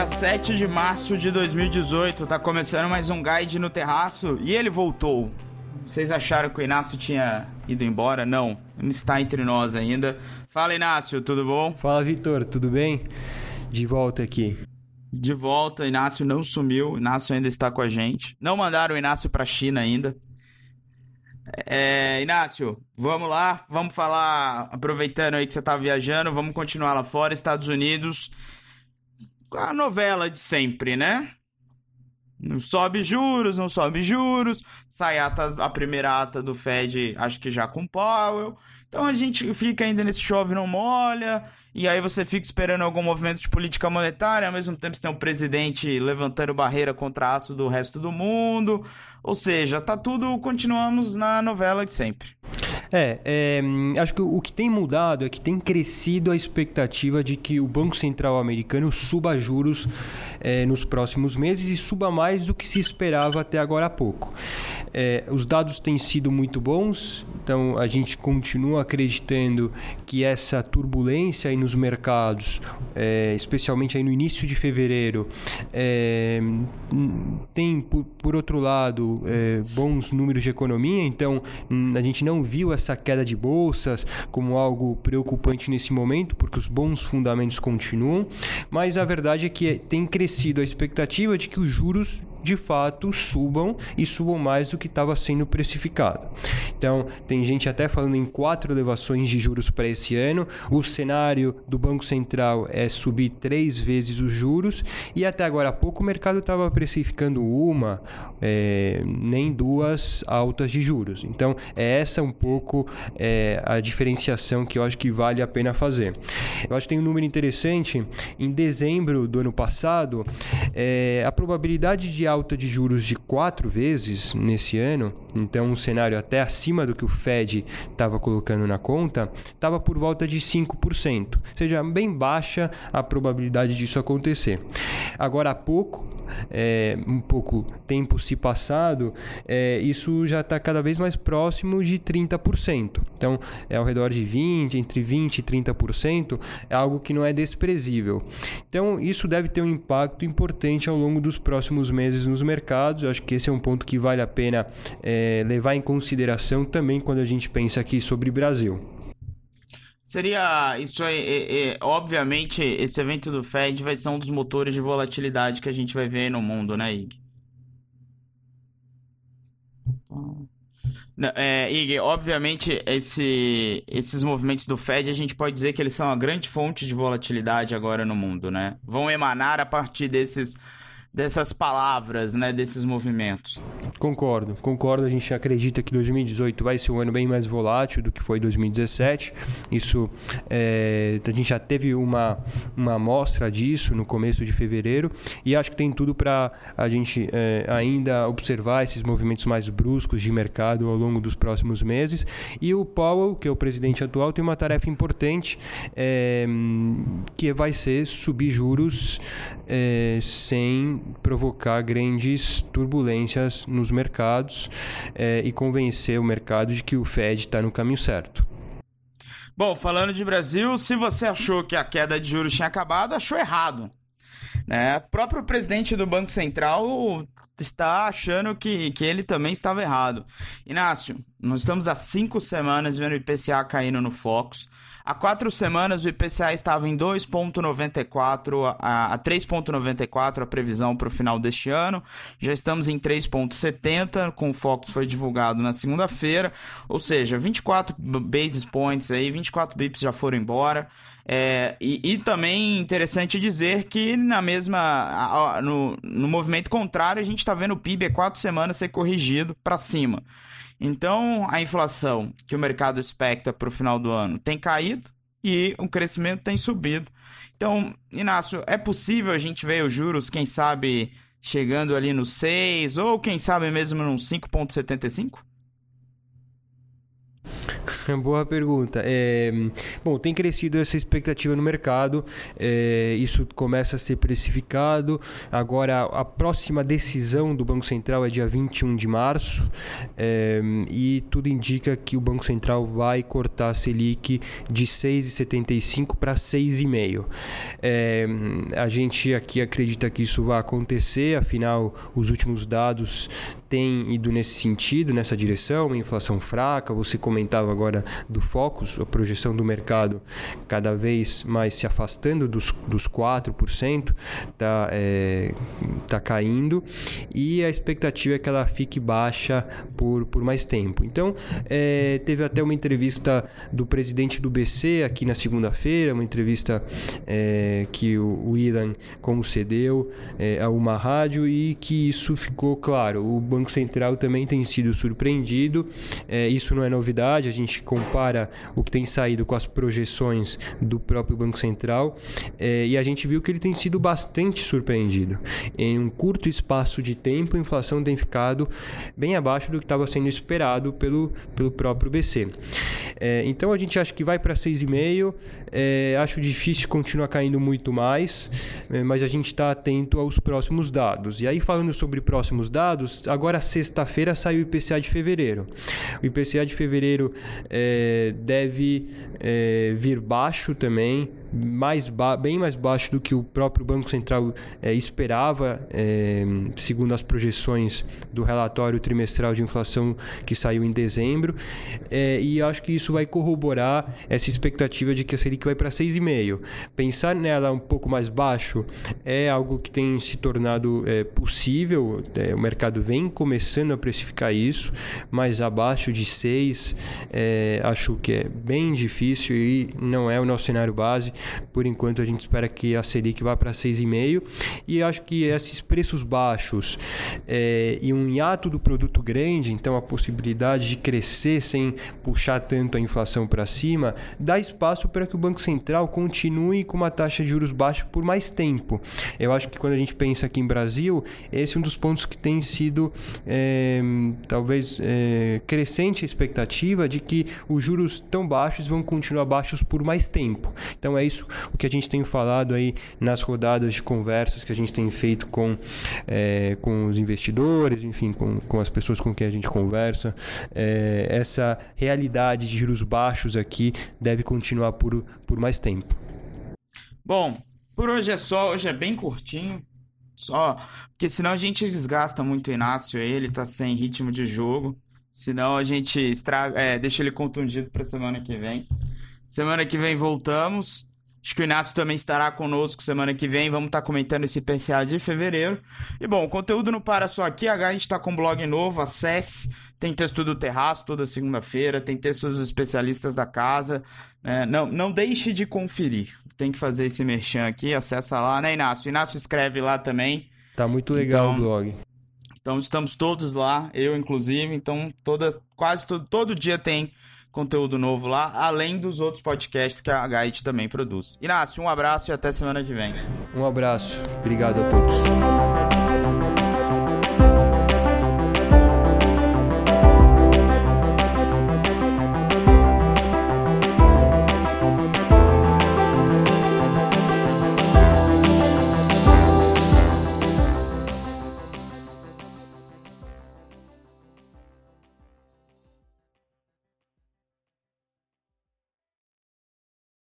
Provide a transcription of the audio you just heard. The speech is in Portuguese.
dia 7 de março de 2018. Tá começando mais um guide no terraço e ele voltou. Vocês acharam que o Inácio tinha ido embora? Não, ele está entre nós ainda. Fala Inácio, tudo bom? Fala Vitor, tudo bem? De volta aqui. De volta, Inácio não sumiu, Inácio ainda está com a gente. Não mandaram o Inácio para a China ainda. É, Inácio, vamos lá, vamos falar, aproveitando aí que você tá viajando, vamos continuar lá fora, Estados Unidos a novela de sempre, né? Não sobe juros, não sobe juros. Sai a, ata, a primeira ata do Fed, acho que já com Powell. Então a gente fica ainda nesse chove não molha. E aí você fica esperando algum movimento de política monetária, ao mesmo tempo você tem um presidente levantando barreira contra aço do resto do mundo. Ou seja, tá tudo, continuamos na novela de sempre. É, é, acho que o que tem mudado é que tem crescido a expectativa de que o Banco Central americano suba juros é, nos próximos meses e suba mais do que se esperava até agora há pouco. É, os dados têm sido muito bons, então a gente continua acreditando que essa turbulência aí nos mercados, é, especialmente aí no início de fevereiro, é, tem por, por outro lado é, bons números de economia, então hum, a gente não viu essa queda de bolsas como algo preocupante nesse momento, porque os bons fundamentos continuam, mas a verdade é que tem crescido a expectativa de que os juros de fato subam e subam mais do que estava sendo precificado. Então, tem gente até falando em quatro elevações de juros para esse ano. O cenário do Banco Central é subir três vezes os juros e até agora há pouco o mercado estava precificando uma, é, nem duas altas de juros. Então, é essa um pouco é, a diferenciação que eu acho que vale a pena fazer. Eu acho que tem um número interessante. Em dezembro do ano passado, é, a probabilidade de alta de juros de quatro vezes nesse ano, então um cenário até acima do que o Fed estava colocando na conta, estava por volta de 5%, ou seja, bem baixa a probabilidade disso acontecer. Agora há pouco, é, um pouco tempo se passado, é, isso já está cada vez mais próximo de 30%. Então, é ao redor de 20%, entre 20% e 30%, é algo que não é desprezível. Então, isso deve ter um impacto importante ao longo dos próximos meses nos mercados. Eu acho que esse é um ponto que vale a pena é, levar em consideração também quando a gente pensa aqui sobre Brasil. Seria isso aí, é, é, obviamente, esse evento do Fed vai ser um dos motores de volatilidade que a gente vai ver no mundo, né, Ig? É, Ig, obviamente, esse, esses movimentos do Fed, a gente pode dizer que eles são uma grande fonte de volatilidade agora no mundo, né? Vão emanar a partir desses dessas palavras, né, desses movimentos. Concordo, concordo. A gente acredita que 2018 vai ser um ano bem mais volátil do que foi 2017. Isso, é, a gente já teve uma, uma amostra disso no começo de fevereiro e acho que tem tudo para a gente é, ainda observar esses movimentos mais bruscos de mercado ao longo dos próximos meses. E o Powell, que é o presidente atual, tem uma tarefa importante é, que vai ser subir juros sem provocar grandes turbulências nos mercados é, e convencer o mercado de que o Fed está no caminho certo. Bom, falando de Brasil, se você achou que a queda de juros tinha acabado, achou errado. Né? O próprio presidente do Banco Central está achando que, que ele também estava errado. Inácio, nós estamos há cinco semanas vendo o IPCA caindo no Focus. Há quatro semanas o IPCA estava em 2,94 a, a 3,94 a previsão para o final deste ano. Já estamos em 3,70, com o Focus foi divulgado na segunda-feira. Ou seja, 24 basis points aí, 24 bips já foram embora. É, e, e, também interessante dizer que na mesma no, no movimento contrário a gente está vendo o PIB há quatro semanas ser corrigido para cima. Então, a inflação que o mercado expecta para o final do ano tem caído e o crescimento tem subido. Então, Inácio, é possível a gente ver os juros, quem sabe, chegando ali no 6 ou quem sabe mesmo no 5,75? Boa pergunta. É, bom, tem crescido essa expectativa no mercado, é, isso começa a ser precificado. Agora, a próxima decisão do Banco Central é dia 21 de março é, e tudo indica que o Banco Central vai cortar a Selic de 6,75 para 6,5. É, a gente aqui acredita que isso vai acontecer, afinal, os últimos dados têm ido nesse sentido, nessa direção, inflação fraca. Você comentava agora do Focus, a projeção do mercado cada vez mais se afastando dos, dos 4%, está é, tá caindo e a expectativa é que ela fique baixa por, por mais tempo. Então, é, teve até uma entrevista do presidente do BC aqui na segunda-feira, uma entrevista é, que o, o Ilan concedeu é, a uma rádio e que isso ficou claro. O Banco Central também tem sido surpreendido. É, isso não é novidade, a gente compara o que tem saído com as projeções do próprio Banco Central é, e a gente viu que ele tem sido bastante surpreendido. Em um curto espaço de tempo, a inflação tem ficado bem abaixo do que estava sendo esperado pelo, pelo próprio BC. É, então a gente acha que vai para 6,5. É, acho difícil continuar caindo muito mais, é, mas a gente está atento aos próximos dados. E aí, falando sobre próximos dados, agora sexta-feira saiu o IPCA de fevereiro. O IPCA de fevereiro é, deve é, vir baixo também, mais bem mais baixo do que o próprio Banco Central é, esperava, é, segundo as projeções do relatório trimestral de inflação que saiu em dezembro. É, e acho que isso vai corroborar essa expectativa de que a Selic vai para 6,5. Pensar nela um pouco mais baixo é algo que tem se tornado possível, o mercado vem começando a precificar isso, mas abaixo de 6 é, acho que é bem difícil e não é o nosso cenário base. Por enquanto, a gente espera que a Selic vá para 6,5%. E acho que esses preços baixos é, e um hiato do produto grande, então a possibilidade de crescer sem puxar tanto a inflação para cima, dá espaço para que o Banco Central continue com uma taxa de juros baixa por mais tempo. Eu acho que quando a gente pensa aqui em Brasil, esse é um dos pontos que tem sido é, talvez é, crescente a expectativa de que os juros tão baixos vão continuar baixos por mais tempo. Então é isso o que a gente tem falado aí nas rodadas de conversas que a gente tem feito com, é, com os investidores, enfim, com, com as pessoas com quem a gente conversa. É, essa realidade de juros baixos aqui deve continuar por, por mais tempo. Bom, por hoje é só, hoje é bem curtinho. Só, porque senão a gente desgasta muito o Inácio, ele tá sem ritmo de jogo. Senão a gente estraga, é, deixa ele contundido para semana que vem. Semana que vem voltamos. Acho que o Inácio também estará conosco semana que vem. Vamos estar comentando esse PCA de fevereiro. E bom, o conteúdo não para só aqui. A gente está com um blog novo, acesse. Tem texto do Terraço toda segunda-feira. Tem texto dos especialistas da casa. É, não, não deixe de conferir. Tem que fazer esse merchan aqui. Acessa lá, né, Inácio? O Inácio escreve lá também. Tá muito legal então, o blog. Então estamos todos lá, eu inclusive. Então todas, quase todo, todo dia tem conteúdo novo lá, além dos outros podcasts que a Guide também produz. Inácio, um abraço e até semana que vem. Um abraço. Obrigado a todos.